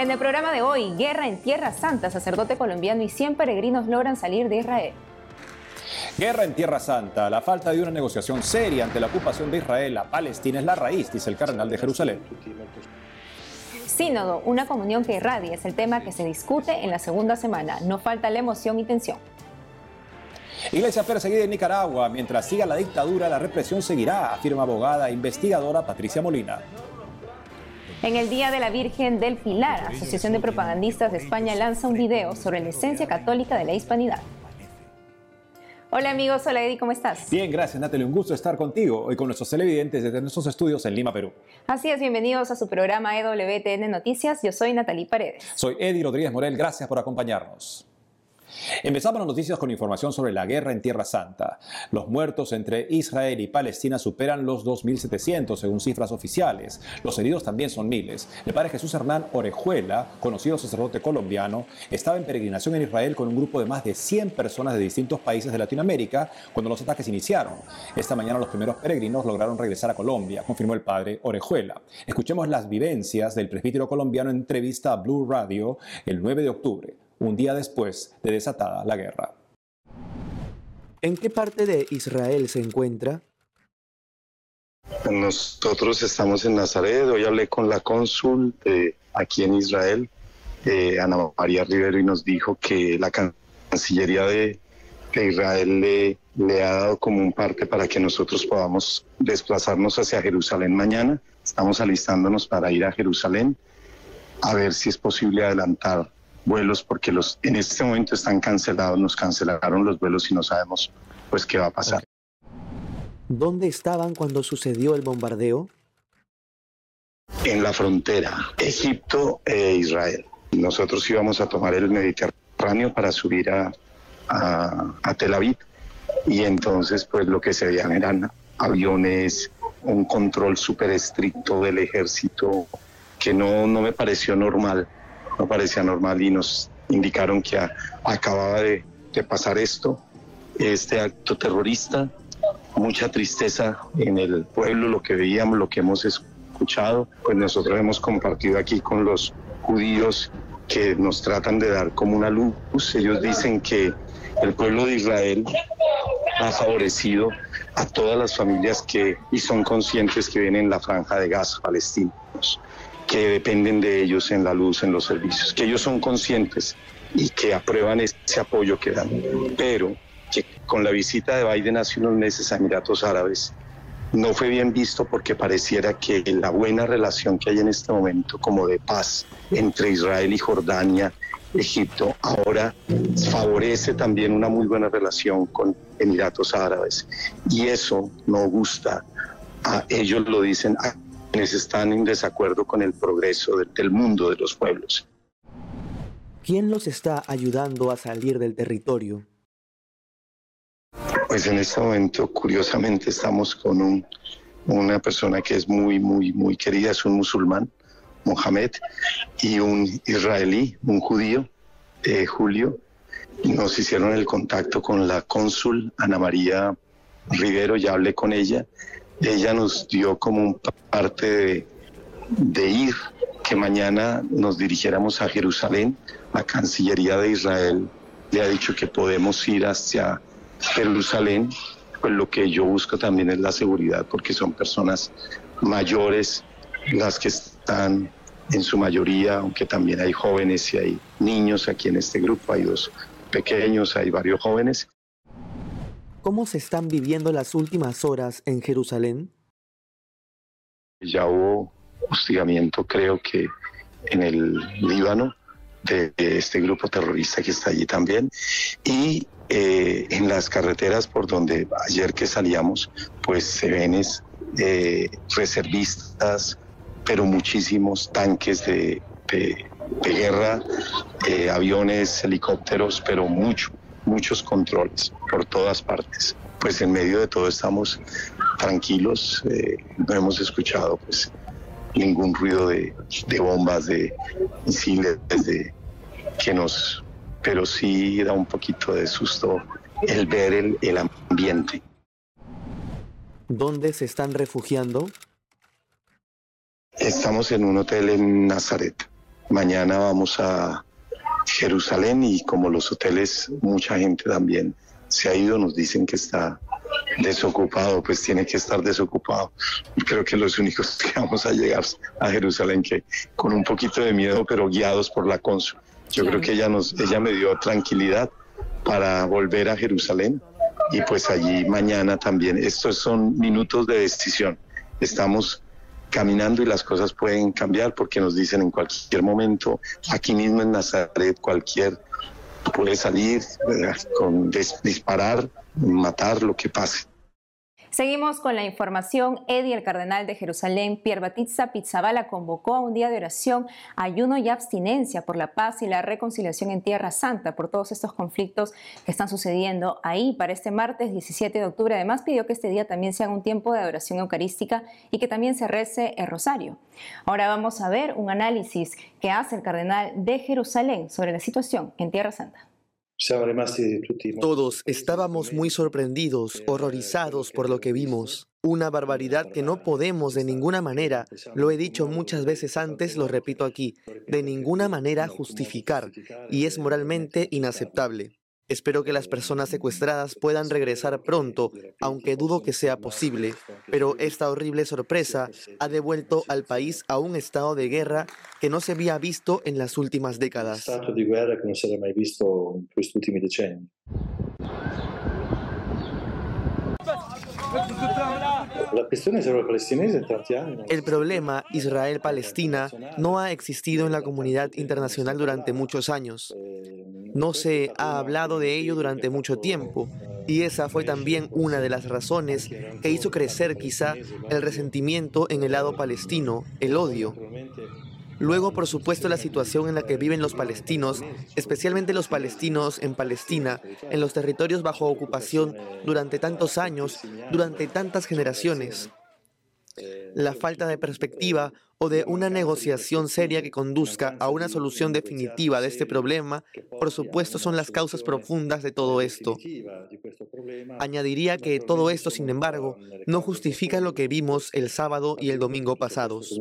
En el programa de hoy, guerra en Tierra Santa, sacerdote colombiano y 100 peregrinos logran salir de Israel. Guerra en Tierra Santa. La falta de una negociación seria ante la ocupación de Israel a Palestina es la raíz, dice el cardenal de Jerusalén. Sínodo, una comunión que irradia, es el tema que se discute en la segunda semana. No falta la emoción y tensión. Iglesia perseguida en Nicaragua. Mientras siga la dictadura, la represión seguirá, afirma abogada e investigadora Patricia Molina. En el Día de la Virgen del Pilar, Asociación de Propagandistas de España lanza un video sobre la esencia católica de la hispanidad. Hola amigos, hola Eddie, ¿cómo estás? Bien, gracias Natalie, un gusto estar contigo hoy con nuestros televidentes desde nuestros estudios en Lima, Perú. Así es, bienvenidos a su programa EWTN Noticias, yo soy Natalie Paredes. Soy Eddie Rodríguez Morel, gracias por acompañarnos. Empezamos las noticias con información sobre la guerra en Tierra Santa. Los muertos entre Israel y Palestina superan los 2.700 según cifras oficiales. Los heridos también son miles. El padre Jesús Hernán Orejuela, conocido sacerdote colombiano, estaba en peregrinación en Israel con un grupo de más de 100 personas de distintos países de Latinoamérica cuando los ataques iniciaron. Esta mañana los primeros peregrinos lograron regresar a Colombia, confirmó el padre Orejuela. Escuchemos las vivencias del presbítero colombiano en entrevista a Blue Radio el 9 de octubre un día después de desatada la guerra. ¿En qué parte de Israel se encuentra? Nosotros estamos en Nazaret. Hoy hablé con la cónsul aquí en Israel, eh, Ana María Rivero, y nos dijo que la Cancillería de, Israel le, le, ha dado como un parte para que nosotros podamos desplazarnos hacia Jerusalén mañana. Estamos alistándonos para ir a Jerusalén a ver si es posible adelantar vuelos porque los en este momento están cancelados, nos cancelaron los vuelos y no sabemos pues qué va a pasar. ¿Dónde estaban cuando sucedió el bombardeo? En la frontera, Egipto e Israel. Nosotros íbamos a tomar el Mediterráneo para subir a, a, a Tel Aviv y entonces pues lo que se veían eran aviones, un control súper estricto del ejército que no, no me pareció normal no parecía normal y nos indicaron que acababa de, pasar esto, este acto terrorista, mucha tristeza en el pueblo, lo que veíamos, lo que hemos escuchado, pues nosotros hemos compartido aquí con los judíos que nos tratan de dar como una luz. Ellos dicen que el pueblo de Israel ha favorecido a todas las familias que y son conscientes que vienen en la franja de gas palestinos que dependen de ellos en la luz, en los servicios, que ellos son conscientes y que aprueban ese apoyo que dan, pero que con la visita de Biden hace unos meses a Emiratos Árabes no fue bien visto porque pareciera que la buena relación que hay en este momento como de paz entre Israel y Jordania, Egipto, ahora favorece también una muy buena relación con Emiratos Árabes. Y eso no gusta. A ellos lo dicen, quienes están en desacuerdo con el progreso del mundo de los pueblos. ¿Quién los está ayudando a salir del territorio? Pues en este momento, curiosamente, estamos con un, una persona que es muy, muy, muy querida, es un musulmán, Mohamed, y un israelí, un judío, eh, Julio. Nos hicieron el contacto con la cónsul Ana María Rivero, ya hablé con ella, ella nos dio como un parte de, ir, que mañana nos dirigiéramos a Jerusalén. La Cancillería de Israel le ha dicho que podemos ir hacia Jerusalén, pues lo que yo busco también es la seguridad, porque son personas mayores las que están en su mayoría, aunque también hay jóvenes y hay niños aquí en este grupo, hay dos pequeños, hay varios jóvenes. ¿Cómo se están viviendo las últimas horas en Jerusalén? Ya hubo hostigamiento, creo que en el Líbano, de, este grupo terrorista que está allí también. Y eh, en las carreteras por donde ayer que salíamos, pues se ven eh, reservistas, pero muchísimos tanques de, guerra, eh, aviones, helicópteros, pero mucho, muchos controles por todas partes. Pues en medio de todo estamos tranquilos, eh, no hemos escuchado pues ningún ruido de, bombas, de misiles, de, que nos, pero sí da un poquito de susto el ver el, el ambiente. ¿Dónde se están refugiando? Estamos en un hotel en Nazaret. Mañana vamos a Jerusalén y como los hoteles, mucha gente también se ha ido, nos dicen que está desocupado, pues tiene que estar desocupado. Creo que los únicos que vamos a llegar a Jerusalén que con un poquito de miedo, pero guiados por la cónsul. Yo creo que ella nos, ella me dio tranquilidad para volver a Jerusalén y pues allí mañana también. Estos son minutos de decisión. Estamos caminando y las cosas pueden cambiar porque nos dicen en cualquier momento, aquí mismo en Nazaret, cualquier puede salir, con disparar, matar, lo que pase. Seguimos con la información. Eddie, el cardenal de Jerusalén, Pierre Batista Pizzabala, convocó a un día de oración, ayuno y abstinencia por la paz y la reconciliación en Tierra Santa por todos estos conflictos que están sucediendo ahí para este martes 17 de octubre. Además, pidió que este día también sea un tiempo de adoración eucarística y que también se rece el rosario. Ahora vamos a ver un análisis que hace el cardenal de Jerusalén sobre la situación en Tierra Santa. Todos estábamos muy sorprendidos, horrorizados por lo que vimos. Una barbaridad que no podemos de ninguna manera, lo he dicho muchas veces antes, lo repito aquí, de ninguna manera justificar, y es moralmente inaceptable. Espero que las personas secuestradas puedan regresar pronto, aunque dudo que sea posible, pero esta horrible sorpresa ha devuelto al país a un estado de guerra que no se había visto en las últimas décadas. El problema Israel-Palestina no ha existido en la comunidad internacional durante muchos años. No se ha hablado de ello durante mucho tiempo y esa fue también una de las razones que hizo crecer quizá el resentimiento en el lado palestino, el odio. Luego, por supuesto, la situación en la que viven los palestinos, especialmente los palestinos en Palestina, en los territorios bajo ocupación durante tantos años, durante tantas generaciones. La falta de perspectiva o de una negociación seria que conduzca a una solución definitiva de este problema, por supuesto, son las causas profundas de todo esto. Añadiría que todo esto, sin embargo, no justifica lo que vimos el sábado y el domingo pasados.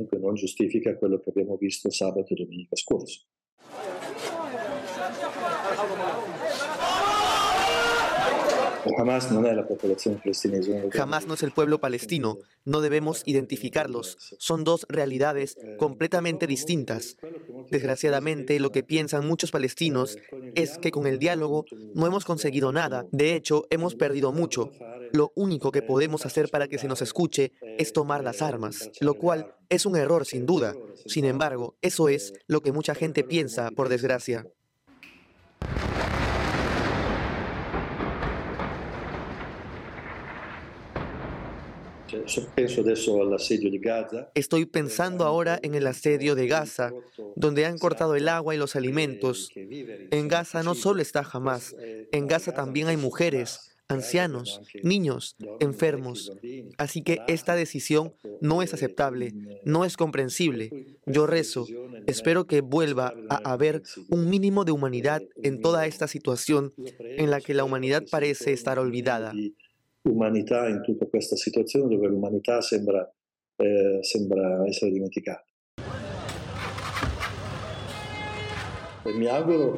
Jamás no es el pueblo palestino. No debemos identificarlos. Son dos realidades completamente distintas. Desgraciadamente, lo que piensan muchos palestinos es que con el diálogo no hemos conseguido nada. De hecho, hemos perdido mucho. Lo único que podemos hacer para que se nos escuche es tomar las armas, lo cual es un error sin duda. Sin embargo, eso es lo que mucha gente piensa, por desgracia. Estoy pensando ahora en el asedio de Gaza, donde han cortado el agua y los alimentos. En Gaza no solo está Hamas, en Gaza también hay mujeres, ancianos, niños, enfermos. Así que esta decisión no es aceptable, no es comprensible. Yo rezo, espero que vuelva a haber un mínimo de humanidad en toda esta situación en la que la humanidad parece estar olvidada humanidad en toda esta situación donde la humanidad sembra, eh, sembra essere dimenticata.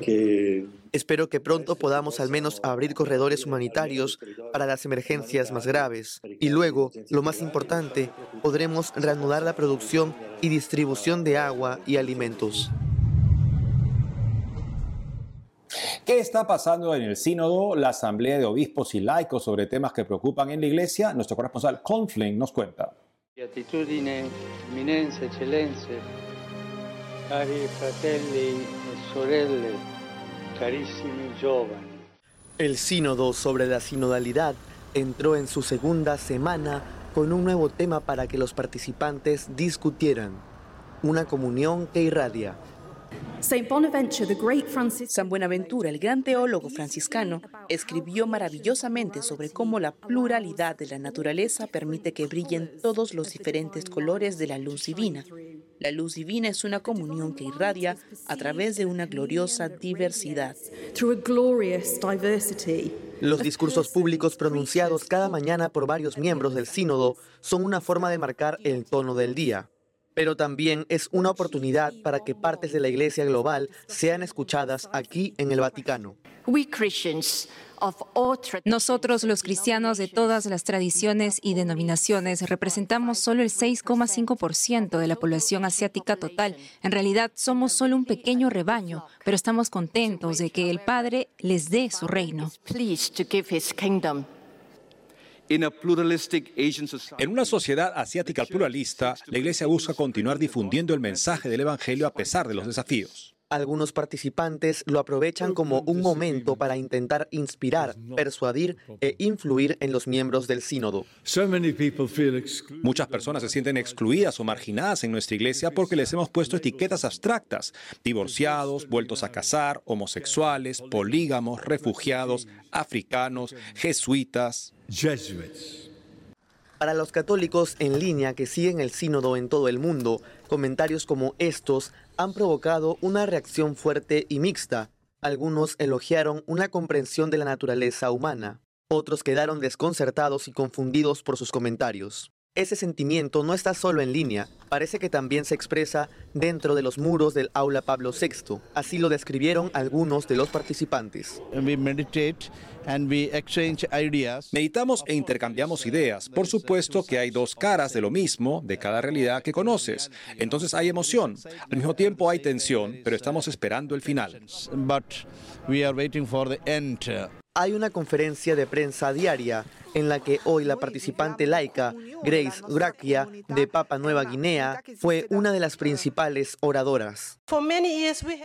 que Espero que pronto podamos al menos abrir corredores humanitarios para las emergencias más graves y luego, lo más importante, podremos reanudar la producción y distribución de agua y alimentos. ¿Qué está pasando en el sínodo, la asamblea de obispos y laicos sobre temas que preocupan en la iglesia? Nuestro corresponsal Conflin nos cuenta. Beatitudine, eminenze, eccellenze, cari fratelli e sorelle, carissimi giovani. El sínodo sobre la sinodalidad entró en su segunda semana con un nuevo tema para que los participantes discutieran, una comunión que irradia. San Buenaventura, el gran teólogo franciscano, escribió maravillosamente sobre cómo la pluralidad de la naturaleza permite que brillen todos los diferentes colores de la luz divina. La luz divina es una comunión que irradia a través de una gloriosa diversidad. Los discursos públicos pronunciados cada mañana por varios miembros del sínodo son una forma de marcar el tono del día. Pero también es una oportunidad para que partes de la Iglesia global sean escuchadas aquí en el Vaticano. Nosotros, los cristianos de todas las tradiciones y denominaciones, representamos solo el 6,5% de la población asiática total. En realidad, somos solo un pequeño rebaño, pero estamos contentos de que el Padre les dé su reino. En una sociedad asiática pluralista, la Iglesia busca continuar difundiendo el mensaje del Evangelio a pesar de los desafíos. Algunos participantes lo aprovechan como un momento para intentar inspirar, persuadir e influir en los miembros del sínodo. Muchas personas se sienten excluidas o marginadas en nuestra iglesia porque les hemos puesto etiquetas abstractas, divorciados, vueltos a casar, homosexuales, polígamos, refugiados, africanos, jesuitas. Para los católicos en línea que siguen el sínodo en todo el mundo, comentarios como estos han provocado una reacción fuerte y mixta. Algunos elogiaron una comprensión de la naturaleza humana, otros quedaron desconcertados y confundidos por sus comentarios. Ese sentimiento no está solo en línea, parece que también se expresa dentro de los muros del aula Pablo VI. Así lo describieron algunos de los participantes. Meditamos e intercambiamos ideas. Por supuesto que hay dos caras de lo mismo, de cada realidad que conoces. Entonces hay emoción. Al mismo tiempo hay tensión, pero estamos esperando el final. Hay una conferencia de prensa diaria en la que hoy la participante laica Grace Gracia de Papa Nueva Guinea fue una de las principales oradoras.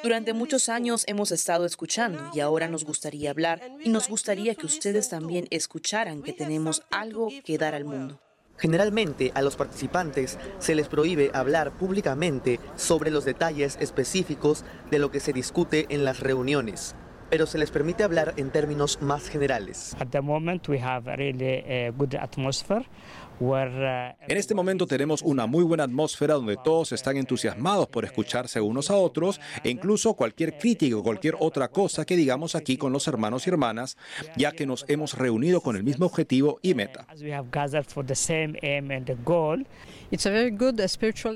Durante muchos años hemos estado escuchando y ahora nos gustaría hablar y nos gustaría que ustedes también escucharan que tenemos algo que dar al mundo. Generalmente a los participantes se les prohíbe hablar públicamente sobre los detalles específicos de lo que se discute en las reuniones pero se les permite hablar en términos más generales. En este momento tenemos una muy buena atmósfera donde todos están entusiasmados por escucharse unos a otros e incluso cualquier crítica o cualquier otra cosa que digamos aquí con los hermanos y hermanas, ya que nos hemos reunido con el mismo objetivo y meta.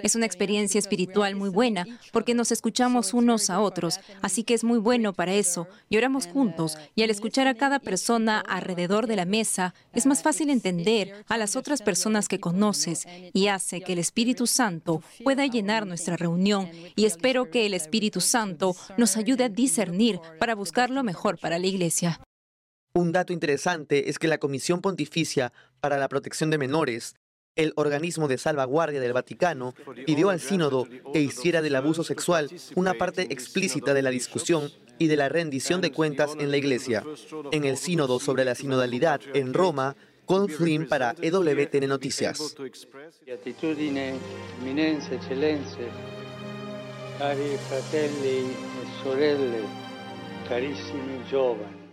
Es una experiencia espiritual muy buena porque nos escuchamos unos a otros, así que es muy bueno para eso. Lloramos juntos y al escuchar a cada persona alrededor de la mesa, es más fácil entender a las otras personas que conoces y hace que el Espíritu Santo pueda llenar nuestra reunión y espero que el Espíritu Santo nos ayude a discernir para buscar lo mejor para la Iglesia. Un dato interesante es que la Comisión Pontificia para la Protección de Menores el organismo de salvaguardia del Vaticano pidió al sínodo que hiciera del abuso sexual una parte explícita de la discusión y de la rendición de cuentas en la Iglesia. En el sínodo sobre la sinodalidad en Roma, con Flynn para EWTN Noticias. cari fratelli e sorelle, carissimi giovani.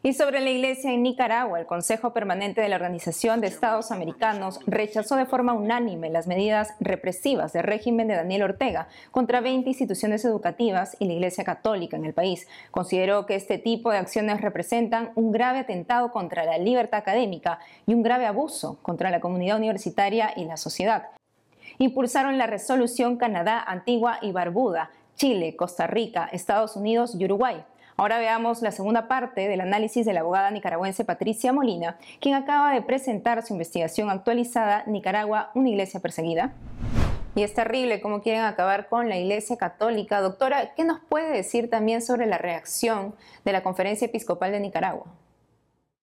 Y sobre la iglesia en Nicaragua, el Consejo Permanente de la Organización de Estados Americanos rechazó de forma unánime las medidas represivas del régimen de Daniel Ortega contra 20 instituciones educativas y la Iglesia Católica en el país. Consideró que este tipo de acciones representan un grave atentado contra la libertad académica y un grave abuso contra la comunidad universitaria y la sociedad. Impulsaron la resolución Canadá, Antigua y Barbuda, Chile, Costa Rica, Estados Unidos y Uruguay Ahora veamos la segunda parte del análisis de la abogada nicaragüense Patricia Molina, quien acaba de presentar su investigación actualizada Nicaragua, una iglesia perseguida. Y es terrible cómo quieren acabar con la Iglesia Católica. Doctora, ¿qué nos puede decir también sobre la reacción de la Conferencia Episcopal de Nicaragua?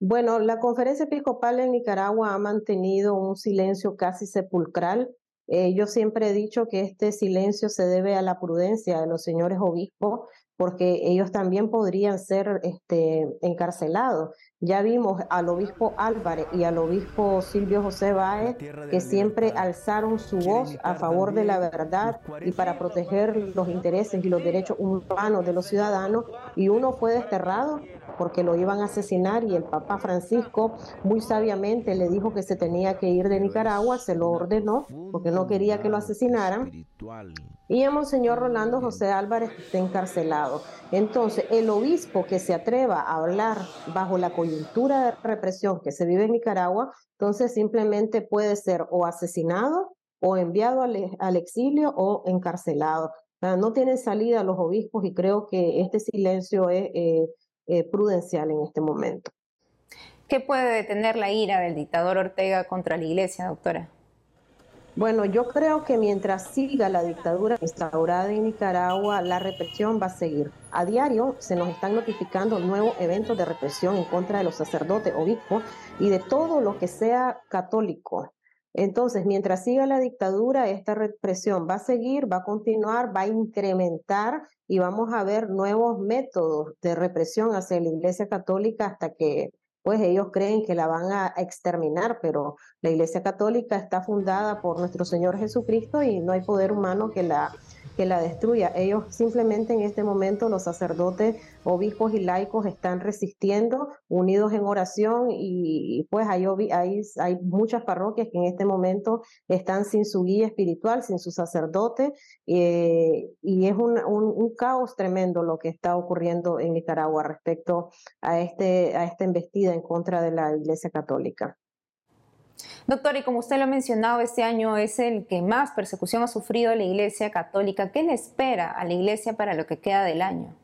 Bueno, la Conferencia Episcopal de Nicaragua ha mantenido un silencio casi sepulcral. Eh, yo siempre he dicho que este silencio se debe a la prudencia de los señores obispos, porque ellos también podrían ser este, encarcelados. Ya vimos al obispo Álvarez y al obispo Silvio José Báez que siempre alzaron su voz a favor de la verdad y para proteger los intereses y los derechos humanos de los ciudadanos y uno fue desterrado porque lo iban a asesinar y el Papa Francisco muy sabiamente le dijo que se tenía que ir de Nicaragua, se lo ordenó porque no quería que lo asesinaran y el Monseñor Rolando José Álvarez está encarcelado. Entonces, el obispo que se atreva a hablar bajo la coyuntura de represión que se vive en Nicaragua, entonces simplemente puede ser o asesinado o enviado al, exilio o encarcelado. no tienen salida los obispos y creo que este silencio es eh, eh, prudencial en este momento. ¿Qué puede detener la ira del dictador Ortega contra la iglesia, doctora? Bueno, yo creo que mientras siga la dictadura instaurada en Nicaragua, la represión va a seguir. A diario se nos están notificando nuevos eventos de represión en contra de los sacerdotes, obispos y de todo lo que sea católico. Entonces, mientras siga la dictadura, esta represión va a seguir, va a continuar, va a incrementar y vamos a ver nuevos métodos de represión hacia la Iglesia Católica hasta que pues ellos creen que la van a exterminar, pero la Iglesia Católica está fundada por nuestro Señor Jesucristo y no hay poder humano que la que la destruya. Ellos simplemente en este momento, los sacerdotes, obispos y laicos están resistiendo, unidos en oración y pues hay, hay, hay muchas parroquias que en este momento están sin su guía espiritual, sin su sacerdote eh, y es un, un, caos tremendo lo que está ocurriendo en Nicaragua respecto a, este, a esta embestida en contra de la Iglesia Católica. Doctor, y como usted lo ha mencionado, este año es el que más persecución ha sufrido la Iglesia Católica. ¿Qué le espera a la Iglesia para lo que queda del año?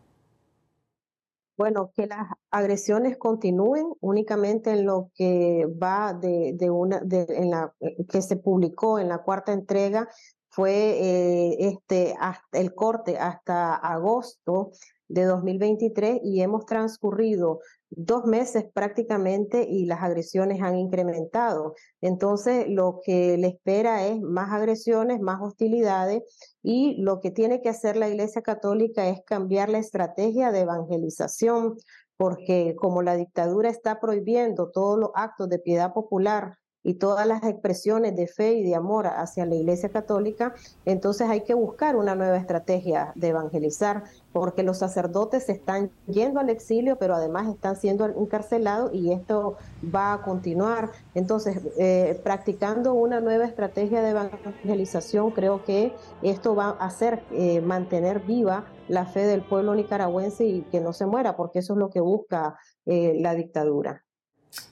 Bueno, que las agresiones continúen únicamente en lo que va de, una, de, en la, que se publicó en la cuarta entrega fue eh, este, hasta el corte hasta agosto de 2023 y hemos transcurrido dos meses prácticamente y las agresiones han incrementado. Entonces, lo que le espera es más agresiones, más hostilidades y lo que tiene que hacer la Iglesia Católica es cambiar la estrategia de evangelización, porque como la dictadura está prohibiendo todos los actos de piedad popular, y todas las expresiones de fe y de amor hacia la Iglesia Católica, entonces hay que buscar una nueva estrategia de evangelizar, porque los sacerdotes se están yendo al exilio, pero además están siendo encarcelados y esto va a continuar. Entonces, eh, practicando una nueva estrategia de evangelización, creo que esto va a hacer eh, mantener viva la fe del pueblo nicaragüense y que no se muera, porque eso es lo que busca eh, la dictadura.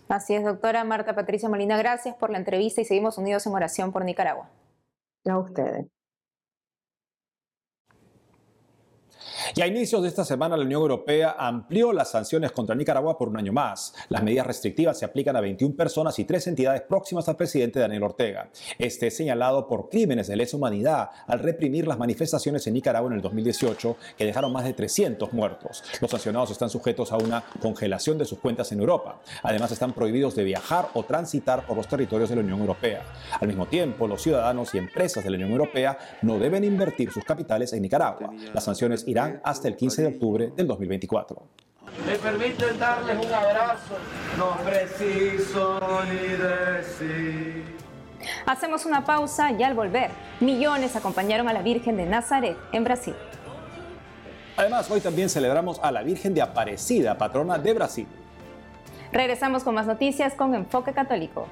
Así es, doctora Marta Patricia Molina, gracias por la entrevista y seguimos unidos en oración por Nicaragua. A ustedes. Y a inicios de esta semana la Unión Europea amplió las sanciones contra Nicaragua por un año más. Las medidas restrictivas se aplican a 21 personas y tres entidades próximas al presidente Daniel Ortega. Este es señalado por crímenes de lesa humanidad al reprimir las manifestaciones en Nicaragua en el 2018 que dejaron más de 300 muertos. Los sancionados están sujetos a una congelación de sus cuentas en Europa. Además están prohibidos de viajar o transitar por los territorios de la Unión Europea. Al mismo tiempo, los ciudadanos y empresas de la Unión Europea no deben invertir sus capitales en Nicaragua. Las sanciones irán hasta el 15 de octubre del 2024. Me permiten darles un abrazo, no preciso ni decir. Hacemos una pausa y al volver, millones acompañaron a la Virgen de Nazaret en Brasil. Además, hoy también celebramos a la Virgen de Aparecida, patrona de Brasil. Regresamos con más noticias con Enfoque Católico.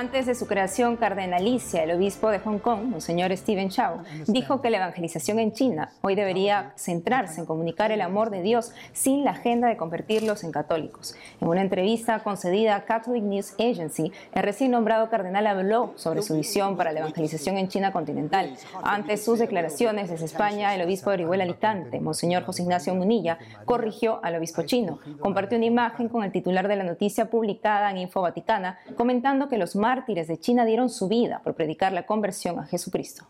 Antes de su creación cardenalicia, el obispo de Hong Kong, Monseñor Stephen Chow, dijo que la evangelización en China hoy debería centrarse en comunicar el amor de Dios sin la agenda de convertirlos en católicos. En una entrevista concedida a Catholic News Agency, el recién nombrado cardenal habló sobre su visión para la evangelización en China continental. Ante sus declaraciones desde España, el obispo de Orihuela Alicante, Monseñor José Ignacio Munilla, corrigió al obispo chino. Compartió una imagen con el titular de la noticia publicada en Info Vaticana, comentando que los mártires de China dieron su vida por predicar la conversión a Jesucristo.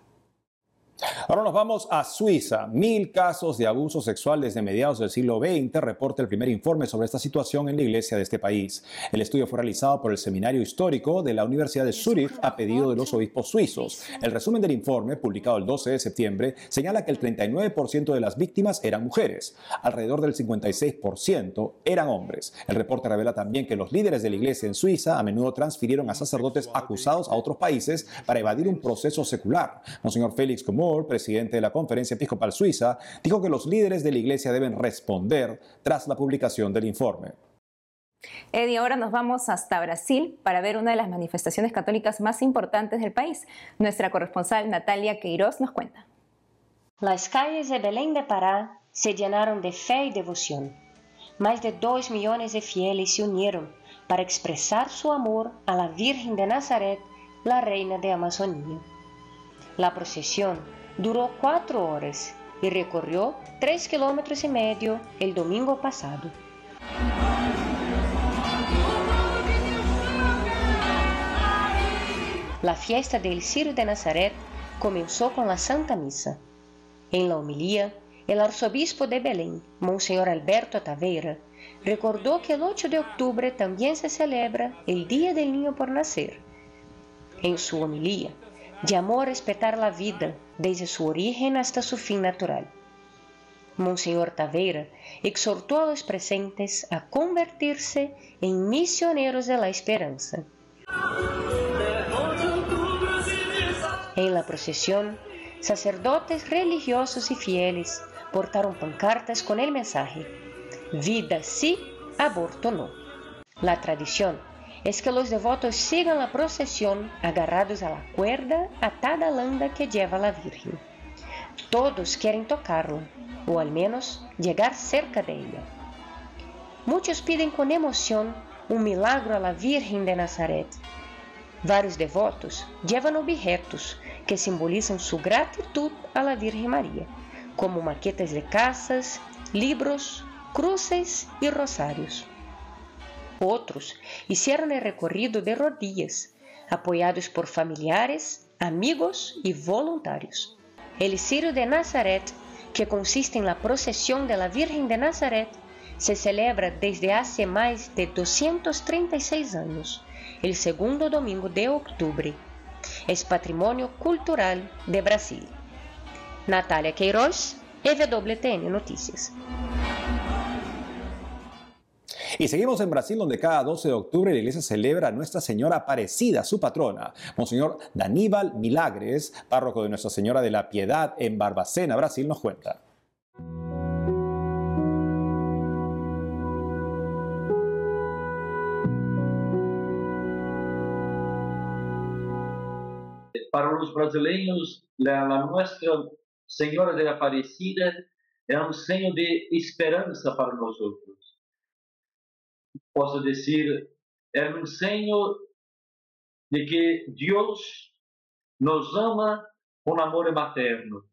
Ahora nos vamos a Suiza. Mil casos de abuso sexual desde mediados del siglo XX, reporta el primer informe sobre esta situación en la iglesia de este país. El estudio fue realizado por el Seminario Histórico de la Universidad de Zúrich a pedido de los obispos suizos. El resumen del informe, publicado el 12 de septiembre, señala que el 39% de las víctimas eran mujeres. Alrededor del 56% eran hombres. El reporte revela también que los líderes de la iglesia en Suiza a menudo transfirieron a sacerdotes acusados a otros países para evadir un proceso secular. Monseñor Félix Comor presidente de la Conferencia Episcopal Suiza, dijo que los líderes de la Iglesia deben responder tras la publicación del informe. Eddie, ahora nos vamos hasta Brasil para ver una de las manifestaciones católicas más importantes del país. Nuestra corresponsal Natalia Queiroz nos cuenta. Las calles de Belém de Pará se llenaron de fe y devoción. Más de dos millones de fieles se unieron para expresar su amor a la Virgen de Nazaret, la Reina de Amazonía. La procesión duró cuatro horas y recorrió tres kilómetros y medio el domingo pasado. La fiesta del Ciro de Nazaret comenzó con la Santa Misa. En la homilía, el arzobispo de Belém, Monseñor Alberto Taveira, recordó que el 8 de octubre también se celebra el Día del Niño por Nacer. En su homilía, llamó a respetar la vida desde su origen hasta su fin natural. Monseñor Taveira exhortó a los presentes a convertirse en misioneros de la esperanza. En la procesión, sacerdotes religiosos y fieles portaron pancartas con el mensaje, vida sí, aborto no. La tradición es que los devotos sigan la procesión agarrados a la cuerda atada a landa que lleva la Virgen. Todos quieren tocarla, o al menos llegar cerca de ella. Muchos piden con emoción un milagro a la Virgen de Nazaret, Vários devotos llevan objetos que simbolizam sua gratitud à la Virgem Maria, como maquetas de casas, libros, cruces e rosários. Outros hicieron el recorrido de rodillas, apoiados por familiares, amigos e voluntários. El Ciro de Nazaret, que consiste en la procesión de la Virgen de Nazaret, se celebra desde hace mais de 236 anos el segundo domingo de octubre. Es patrimonio cultural de Brasil. Natalia Queiroz, EWTN Noticias. Y seguimos en Brasil, donde cada 12 de octubre la iglesia celebra a Nuestra Señora Aparecida, su patrona. Monseñor Daníbal Milagres, párroco de Nuestra Señora de la Piedad en Barbacena, Brasil, nos cuenta. para os brasileiros, a Nossa Senhora de Aparecida é um senho de esperança para nós outros. Posso dizer, é um senho de que Deus nos ama com amor materno.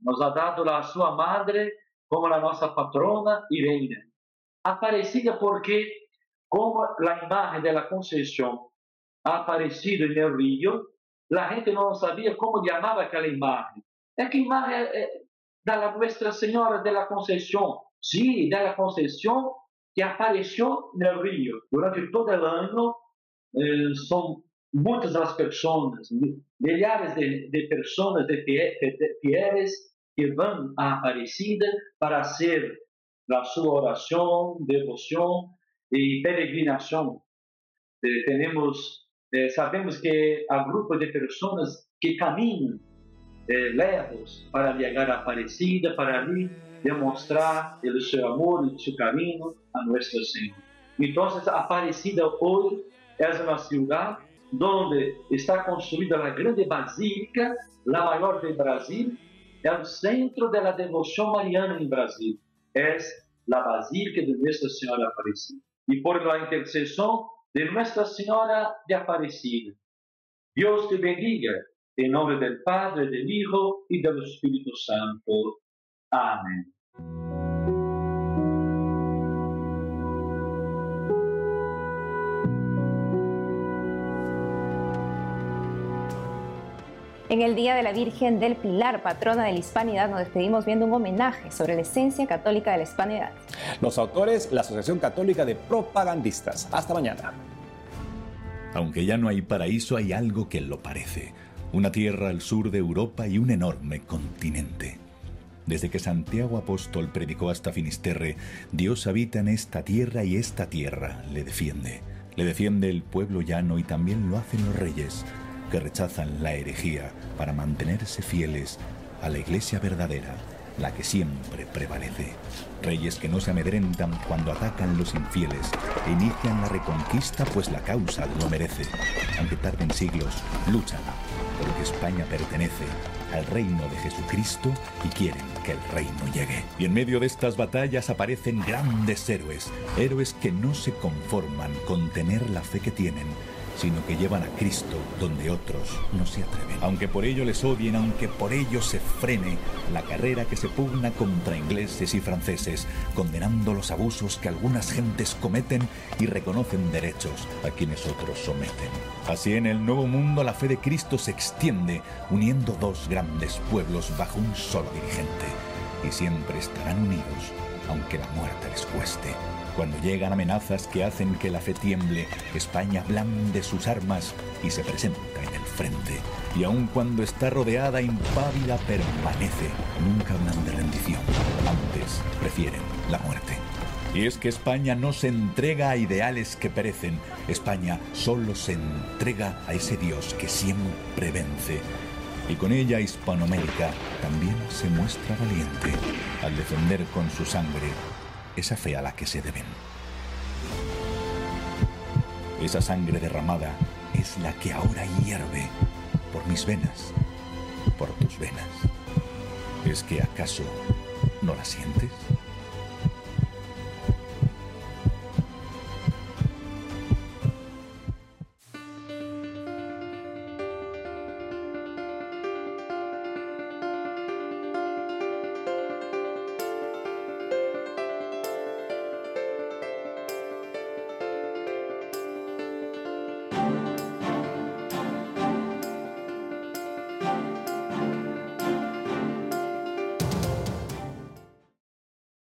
Nos ha dado a sua madre como a nossa patrona e reina. Aparecida porque, como a imagem da Conceição aparecido no rio, la gente no sabía cómo llamaba aquella imagen. Es que eh, de la Nuestra Señora de la Concepción, sí, de la Concepción que apareció en el río. Durante todo el año eh, son muchas las personas, millares de, de personas, de, fieles, que van a Aparecida para hacer la su oración, devoción y peregrinación. Eh, tenemos é, sabemos que há grupos de pessoas que caminham é, lejos para chegar a Aparecida, para ali demonstrar o seu amor e seu carinho a Nosso Senhor. Então, Aparecida hoje é uma cidade onde está construída a grande basílica, a maior do Brasil, é o centro da devoção mariana em Brasil. É a Basílica de Nossa Senhora Aparecida. E por la intercessão de Nuestra Señora de Aparecida. Dios te bendiga, en nombre del Padre, del Hijo y del Espíritu Santo. Amén. En el Día de la Virgen del Pilar, patrona de la Hispanidad, nos despedimos viendo un homenaje sobre la esencia católica de la Hispanidad. Los autores, la Asociación Católica de Propagandistas. Hasta mañana. Aunque ya no hay paraíso, hay algo que lo parece. Una tierra al sur de Europa y un enorme continente. Desde que Santiago Apóstol predicó hasta Finisterre, Dios habita en esta tierra y esta tierra le defiende. Le defiende el pueblo llano y también lo hacen los reyes que rechazan la herejía para mantenerse fieles a la iglesia verdadera, la que siempre prevalece. Reyes que no se amedrentan cuando atacan los infieles e inician la reconquista pues la causa lo merece. Aunque tarden siglos, luchan porque España pertenece al reino de Jesucristo y quieren que el reino llegue. Y en medio de estas batallas aparecen grandes héroes, héroes que no se conforman con tener la fe que tienen, sino que llevan a Cristo donde otros no se atreven. Aunque por ello les odien, aunque por ello se frene la carrera que se pugna contra ingleses y franceses, condenando los abusos que algunas gentes cometen y reconocen derechos a quienes otros someten. Así en el nuevo mundo la fe de Cristo se extiende, uniendo dos grandes pueblos bajo un solo dirigente, y siempre estarán unidos, aunque la muerte les cueste. Cuando llegan amenazas que hacen que la fe tiemble, España blande sus armas y se presenta en el frente. Y aun cuando está rodeada, impávida permanece. Nunca hablan de rendición. Antes prefieren la muerte. Y es que España no se entrega a ideales que perecen. España solo se entrega a ese Dios que siempre vence. Y con ella Hispanoamérica también se muestra valiente al defender con su sangre esa fe a la que se deben. Esa sangre derramada es la que ahora hierve por mis venas, por tus venas. ¿Es que acaso no la sientes?